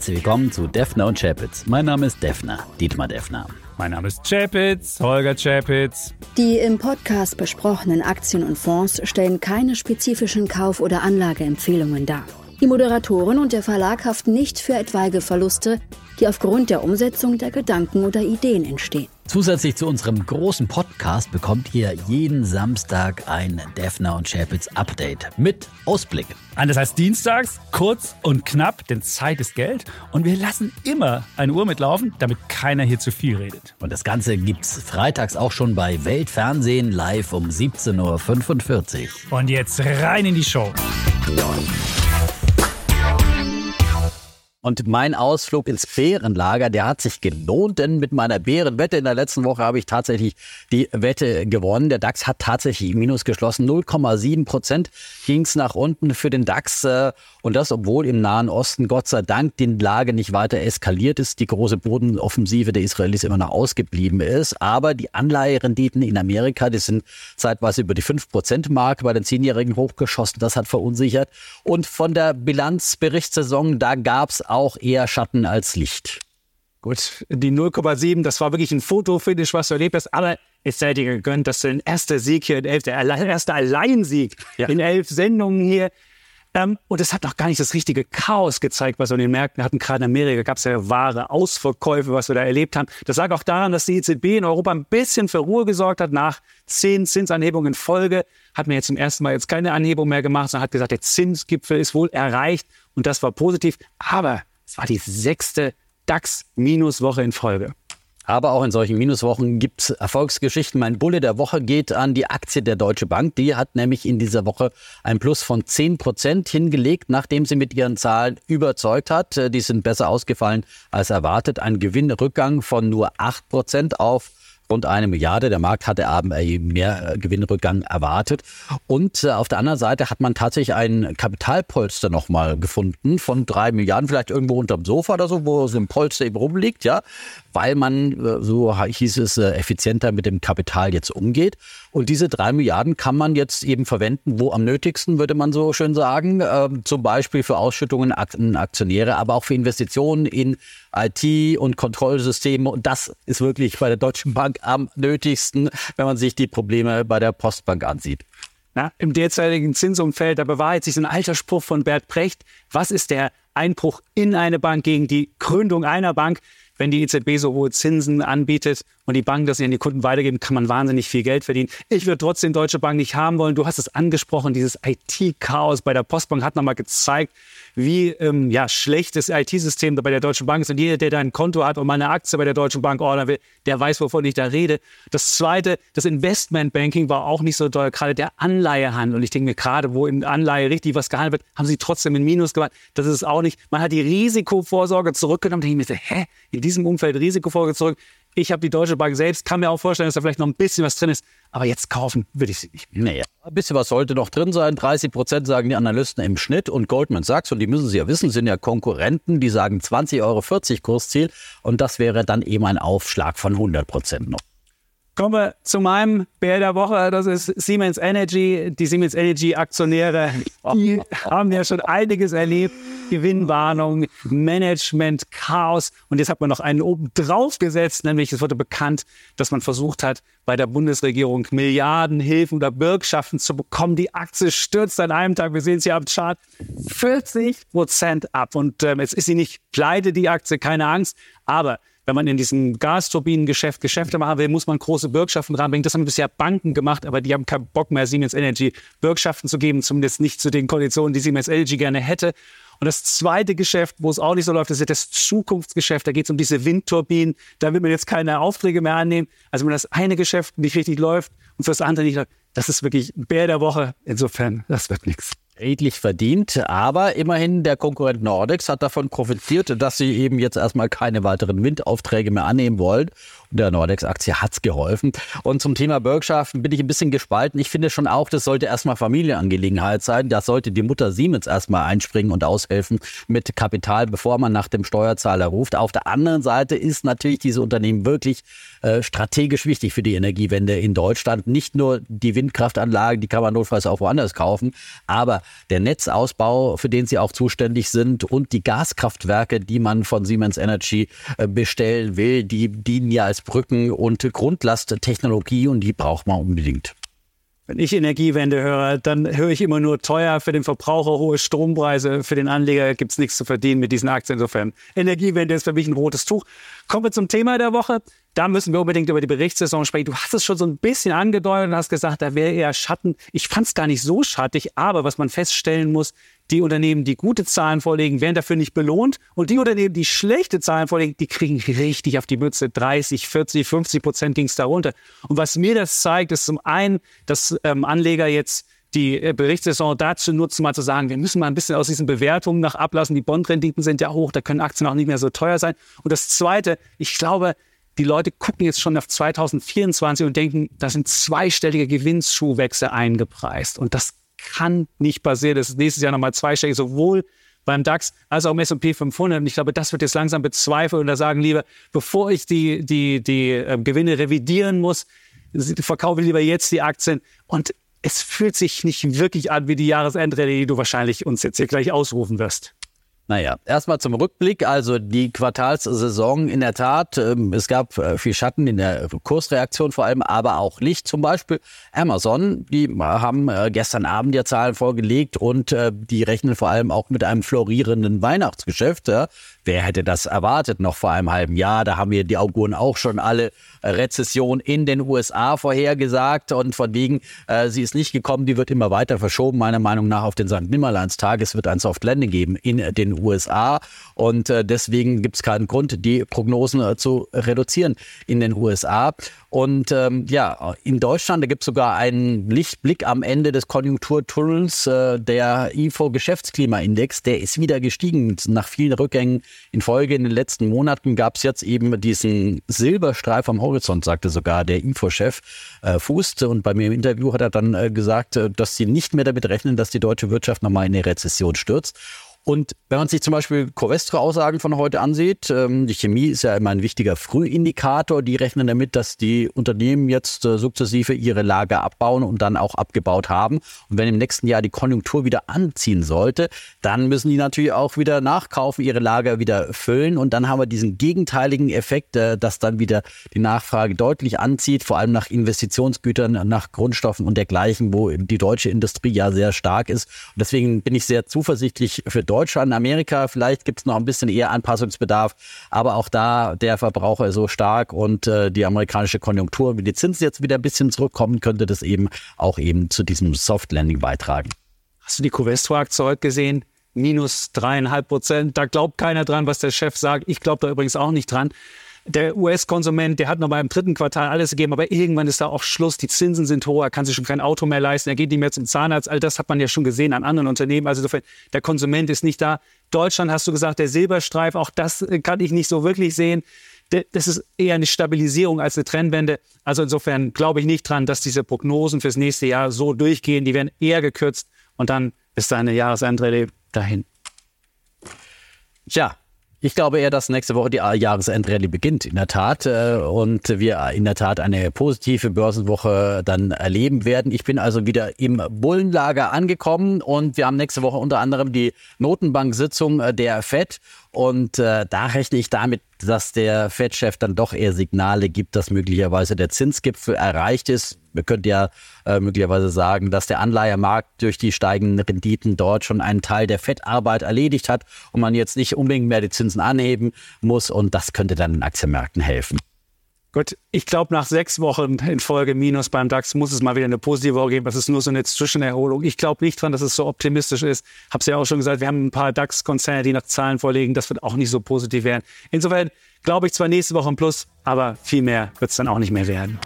herzlich willkommen zu Defner und Chapitz. Mein Name ist Defner, Dietmar Defner. Mein Name ist Chapitz, Holger Chapitz. Die im Podcast besprochenen Aktien und Fonds stellen keine spezifischen Kauf- oder Anlageempfehlungen dar. Die Moderatoren und der Verlag haften nicht für etwaige Verluste, die aufgrund der Umsetzung der Gedanken oder Ideen entstehen. Zusätzlich zu unserem großen Podcast bekommt ihr jeden Samstag ein Defner und Chapitz Update mit Ausblick. Das heißt dienstags, kurz und knapp, denn Zeit ist Geld. Und wir lassen immer eine Uhr mitlaufen, damit keiner hier zu viel redet. Und das Ganze gibt's freitags auch schon bei Weltfernsehen live um 17.45 Uhr. Und jetzt rein in die Show. Und mein Ausflug ins Bärenlager, der hat sich gelohnt, denn mit meiner Bärenwette in der letzten Woche habe ich tatsächlich die Wette gewonnen. Der DAX hat tatsächlich Minus geschlossen. 0,7 Prozent ging es nach unten für den DAX. Äh, und das, obwohl im Nahen Osten Gott sei Dank die Lage nicht weiter eskaliert ist, die große Bodenoffensive der Israelis immer noch ausgeblieben ist. Aber die Anleiherenditen in Amerika, die sind zeitweise über die 5-Prozent-Marke bei den Zehnjährigen hochgeschossen. Das hat verunsichert. Und von der Bilanzberichtssaison, da gab es auch eher Schatten als Licht. Gut, die 0,7, das war wirklich ein Fotofinish, was du erlebt hast, aber es sei dir gegönnt, dass du ein erster Sieg hier in elf, der erste Alleinsieg ja. in elf Sendungen hier. Ähm, und es hat noch gar nicht das richtige Chaos gezeigt, was wir in den Märkten hatten. Gerade in Amerika gab es ja wahre Ausverkäufe, was wir da erlebt haben. Das lag auch daran, dass die EZB in Europa ein bisschen für Ruhe gesorgt hat. Nach zehn Zinsanhebungen in Folge hat man jetzt zum ersten Mal jetzt keine Anhebung mehr gemacht, sondern hat gesagt, der Zinsgipfel ist wohl erreicht. Und das war positiv. Aber es war die sechste DAX-Minuswoche in Folge. Aber auch in solchen Minuswochen gibt es Erfolgsgeschichten. Mein Bulle der Woche geht an die Aktie der Deutsche Bank. Die hat nämlich in dieser Woche ein Plus von 10 Prozent hingelegt, nachdem sie mit ihren Zahlen überzeugt hat. Die sind besser ausgefallen als erwartet. Ein Gewinnrückgang von nur 8 Prozent auf rund eine Milliarde. Der Markt hatte aber mehr äh, Gewinnrückgang erwartet. Und äh, auf der anderen Seite hat man tatsächlich ein Kapitalpolster nochmal gefunden von drei Milliarden, vielleicht irgendwo unterm Sofa oder so, wo so ein Polster eben rumliegt, ja, weil man, äh, so hieß es, effizienter mit dem Kapital jetzt umgeht. Und diese drei Milliarden kann man jetzt eben verwenden, wo am nötigsten, würde man so schön sagen. Ähm, zum Beispiel für Ausschüttungen an Aktionäre, aber auch für Investitionen in IT und Kontrollsysteme. Und das ist wirklich bei der Deutschen Bank am nötigsten, wenn man sich die Probleme bei der Postbank ansieht. Na, Im derzeitigen Zinsumfeld, da bewahrheit sich ein alter Spruch von Bert Precht. Was ist der Einbruch in eine Bank gegen die Gründung einer Bank? Wenn die EZB so hohe Zinsen anbietet und die Banken das an die Kunden weitergeben, kann man wahnsinnig viel Geld verdienen. Ich würde trotzdem Deutsche Bank nicht haben wollen. Du hast es angesprochen, dieses IT-Chaos bei der Postbank hat nochmal gezeigt, wie ähm, ja, schlecht das IT-System bei der Deutschen Bank ist. Und jeder, der da ein Konto hat und mal eine Aktie bei der Deutschen Bank ordern will, der weiß, wovon ich da rede. Das Zweite, das Investmentbanking war auch nicht so toll. Gerade der Anleihehandel. Und ich denke mir, gerade wo in Anleihe richtig was gehandelt wird, haben sie trotzdem in Minus gemacht. Das ist auch nicht. Man hat die Risikovorsorge zurückgenommen. Da denke ich mir, hä, in diesem Umfeld Risikovorsorge zurück. Ich habe die Deutsche Bank selbst, kann mir auch vorstellen, dass da vielleicht noch ein bisschen was drin ist. Aber jetzt kaufen würde ich sie nicht mehr. Naja, ein bisschen was sollte noch drin sein. 30 Prozent sagen die Analysten im Schnitt und Goldman Sachs, und die müssen Sie ja wissen, sind ja Konkurrenten, die sagen 20,40 Euro Kursziel. Und das wäre dann eben ein Aufschlag von 100 Prozent noch. Kommen wir zu meinem Bär der Woche. Das ist Siemens Energy. Die Siemens Energy Aktionäre die haben ja schon einiges erlebt. Gewinnwarnung, Management, Chaos. Und jetzt hat man noch einen oben drauf gesetzt, nämlich es wurde bekannt, dass man versucht hat, bei der Bundesregierung Milliarden Hilfen oder Bürgschaften zu bekommen. Die Aktie stürzt an einem Tag, wir sehen es hier am Chart, 40 Prozent ab. Und ähm, jetzt ist sie nicht pleite, die Aktie, keine Angst. Aber wenn man in diesem Gasturbinengeschäft Geschäfte machen will, muss man große Bürgschaften ranbringen. Das haben bisher Banken gemacht, aber die haben keinen Bock mehr, Siemens Energy Bürgschaften zu geben, zumindest nicht zu den Konditionen, die Siemens Energy gerne hätte. Und das zweite Geschäft, wo es auch nicht so läuft, ist das Zukunftsgeschäft. Da geht es um diese Windturbinen. Da will man jetzt keine Aufträge mehr annehmen. Also wenn das eine Geschäft nicht richtig läuft und für das andere nicht läuft, das ist wirklich Bär der Woche. Insofern, das wird nichts redlich verdient. Aber immerhin der Konkurrent Nordex hat davon profitiert, dass sie eben jetzt erstmal keine weiteren Windaufträge mehr annehmen wollen. Und der Nordex-Aktie hat's geholfen. Und zum Thema Bürgschaften bin ich ein bisschen gespalten. Ich finde schon auch, das sollte erstmal Familienangelegenheit sein. Da sollte die Mutter Siemens erstmal einspringen und aushelfen mit Kapital, bevor man nach dem Steuerzahler ruft. Auf der anderen Seite ist natürlich diese Unternehmen wirklich äh, strategisch wichtig für die Energiewende in Deutschland. Nicht nur die Windkraftanlagen, die kann man notfalls auch woanders kaufen, aber der Netzausbau, für den sie auch zuständig sind und die Gaskraftwerke, die man von Siemens Energy äh, bestellen will, die dienen ja als Brücken und Grundlasttechnologie und die braucht man unbedingt. Wenn ich Energiewende höre, dann höre ich immer nur teuer für den Verbraucher, hohe Strompreise. Für den Anleger gibt es nichts zu verdienen mit diesen Aktien. Insofern, Energiewende ist für mich ein rotes Tuch. Kommen wir zum Thema der Woche. Da müssen wir unbedingt über die Berichtssaison sprechen. Du hast es schon so ein bisschen angedeutet und hast gesagt, da wäre eher Schatten. Ich fand es gar nicht so schattig, aber was man feststellen muss, die Unternehmen, die gute Zahlen vorlegen, werden dafür nicht belohnt. Und die Unternehmen, die schlechte Zahlen vorlegen, die kriegen richtig auf die Mütze. 30, 40, 50 Prozent ging es darunter. Und was mir das zeigt, ist zum einen, dass ähm, Anleger jetzt die äh, Berichtssaison dazu nutzen, mal zu sagen, wir müssen mal ein bisschen aus diesen Bewertungen nach ablassen. Die Bondrenditen sind ja hoch, da können Aktien auch nicht mehr so teuer sein. Und das Zweite, ich glaube, die Leute gucken jetzt schon auf 2024 und denken, da sind zweistellige Gewinnschuhwechsel eingepreist. Und das kann nicht passieren. Das ist nächstes Jahr nochmal zweistellig, sowohl beim DAX als auch im S&P 500. Und ich glaube, das wird jetzt langsam bezweifelt. Und da sagen lieber, bevor ich die, die, die äh, Gewinne revidieren muss, verkaufe ich lieber jetzt die Aktien. Und es fühlt sich nicht wirklich an wie die Jahresendrallye, die du wahrscheinlich uns jetzt hier gleich ausrufen wirst. Naja, erstmal zum Rückblick. Also die Quartalssaison in der Tat, ähm, es gab äh, viel Schatten in der Kursreaktion vor allem, aber auch Licht. Zum Beispiel Amazon, die haben äh, gestern Abend ja Zahlen vorgelegt und äh, die rechnen vor allem auch mit einem florierenden Weihnachtsgeschäft. Wer hätte das erwartet noch vor einem halben Jahr? Da haben wir die Auguren auch schon alle Rezession in den USA vorhergesagt und von wegen, sie ist nicht gekommen, die wird immer weiter verschoben, meiner Meinung nach auf den St. Nimmerleins-Tag. Es wird ein Soft Landing geben in den USA und äh, deswegen gibt es keinen Grund, die Prognosen äh, zu reduzieren in den USA. Und ähm, ja, in Deutschland, da gibt es sogar einen Lichtblick am Ende des Konjunkturtunnels. Äh, der IFO-Geschäftsklimaindex, der ist wieder gestiegen. Nach vielen Rückgängen in Folge in den letzten Monaten gab es jetzt eben diesen Silberstreif am Horizont, sagte sogar der IFO-Chef äh, Fußt. Und bei mir im Interview hat er dann äh, gesagt, äh, dass sie nicht mehr damit rechnen, dass die deutsche Wirtschaft nochmal in eine Rezession stürzt. Und wenn man sich zum Beispiel Covestro-Aussagen von heute ansieht, ähm, die Chemie ist ja immer ein wichtiger Frühindikator. Die rechnen damit, dass die Unternehmen jetzt äh, sukzessive ihre Lager abbauen und dann auch abgebaut haben. Und wenn im nächsten Jahr die Konjunktur wieder anziehen sollte, dann müssen die natürlich auch wieder nachkaufen, ihre Lager wieder füllen. Und dann haben wir diesen gegenteiligen Effekt, äh, dass dann wieder die Nachfrage deutlich anzieht, vor allem nach Investitionsgütern, nach Grundstoffen und dergleichen, wo die deutsche Industrie ja sehr stark ist. Und deswegen bin ich sehr zuversichtlich für Deutschland, Amerika, vielleicht gibt es noch ein bisschen eher Anpassungsbedarf, aber auch da der Verbraucher so stark und äh, die amerikanische Konjunktur, wie die Zinsen jetzt wieder ein bisschen zurückkommen, könnte das eben auch eben zu diesem Soft Landing beitragen. Hast du die Covestro-Aktie heute gesehen? Minus dreieinhalb Prozent. Da glaubt keiner dran, was der Chef sagt. Ich glaube da übrigens auch nicht dran der US-Konsument, der hat noch mal im dritten Quartal alles gegeben, aber irgendwann ist da auch Schluss. Die Zinsen sind hoch, er kann sich schon kein Auto mehr leisten, er geht nicht mehr zum Zahnarzt. All das hat man ja schon gesehen an anderen Unternehmen. Also insofern, der Konsument ist nicht da. Deutschland hast du gesagt, der Silberstreif, auch das äh, kann ich nicht so wirklich sehen. Das ist eher eine Stabilisierung als eine Trendwende. Also insofern glaube ich nicht dran, dass diese Prognosen fürs nächste Jahr so durchgehen. Die werden eher gekürzt und dann ist da eine Jahresendrallye dahin. Tja, ich glaube eher, dass nächste Woche die Jahresendrallye beginnt, in der Tat. Äh, und wir in der Tat eine positive Börsenwoche dann erleben werden. Ich bin also wieder im Bullenlager angekommen und wir haben nächste Woche unter anderem die Notenbank-Sitzung äh, der FED. Und äh, da rechne ich damit, dass der Fed-Chef dann doch eher Signale gibt, dass möglicherweise der Zinsgipfel erreicht ist. Wir könnten ja äh, möglicherweise sagen, dass der Anleihemarkt durch die steigenden Renditen dort schon einen Teil der Fettarbeit erledigt hat und man jetzt nicht unbedingt mehr die Zinsen anheben muss. Und das könnte dann den Aktienmärkten helfen. Gut, ich glaube, nach sechs Wochen in Folge Minus beim DAX muss es mal wieder eine positive Woche geben. Das ist nur so eine Zwischenerholung. Ich glaube nicht dran, dass es so optimistisch ist. Hab's ja auch schon gesagt, wir haben ein paar DAX-Konzerne, die nach Zahlen vorlegen. Das wird auch nicht so positiv werden. Insofern glaube ich zwar nächste Woche ein Plus, aber viel mehr wird es dann auch nicht mehr werden.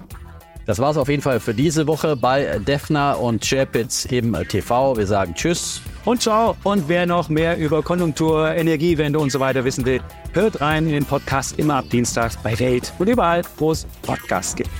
Das war es auf jeden Fall für diese Woche bei Defner und Chapitz im TV. Wir sagen Tschüss. Und ciao. Und wer noch mehr über Konjunktur, Energiewende und so weiter wissen will, hört rein in den Podcast immer ab Dienstags bei Welt und überall, wo es Podcasts gibt.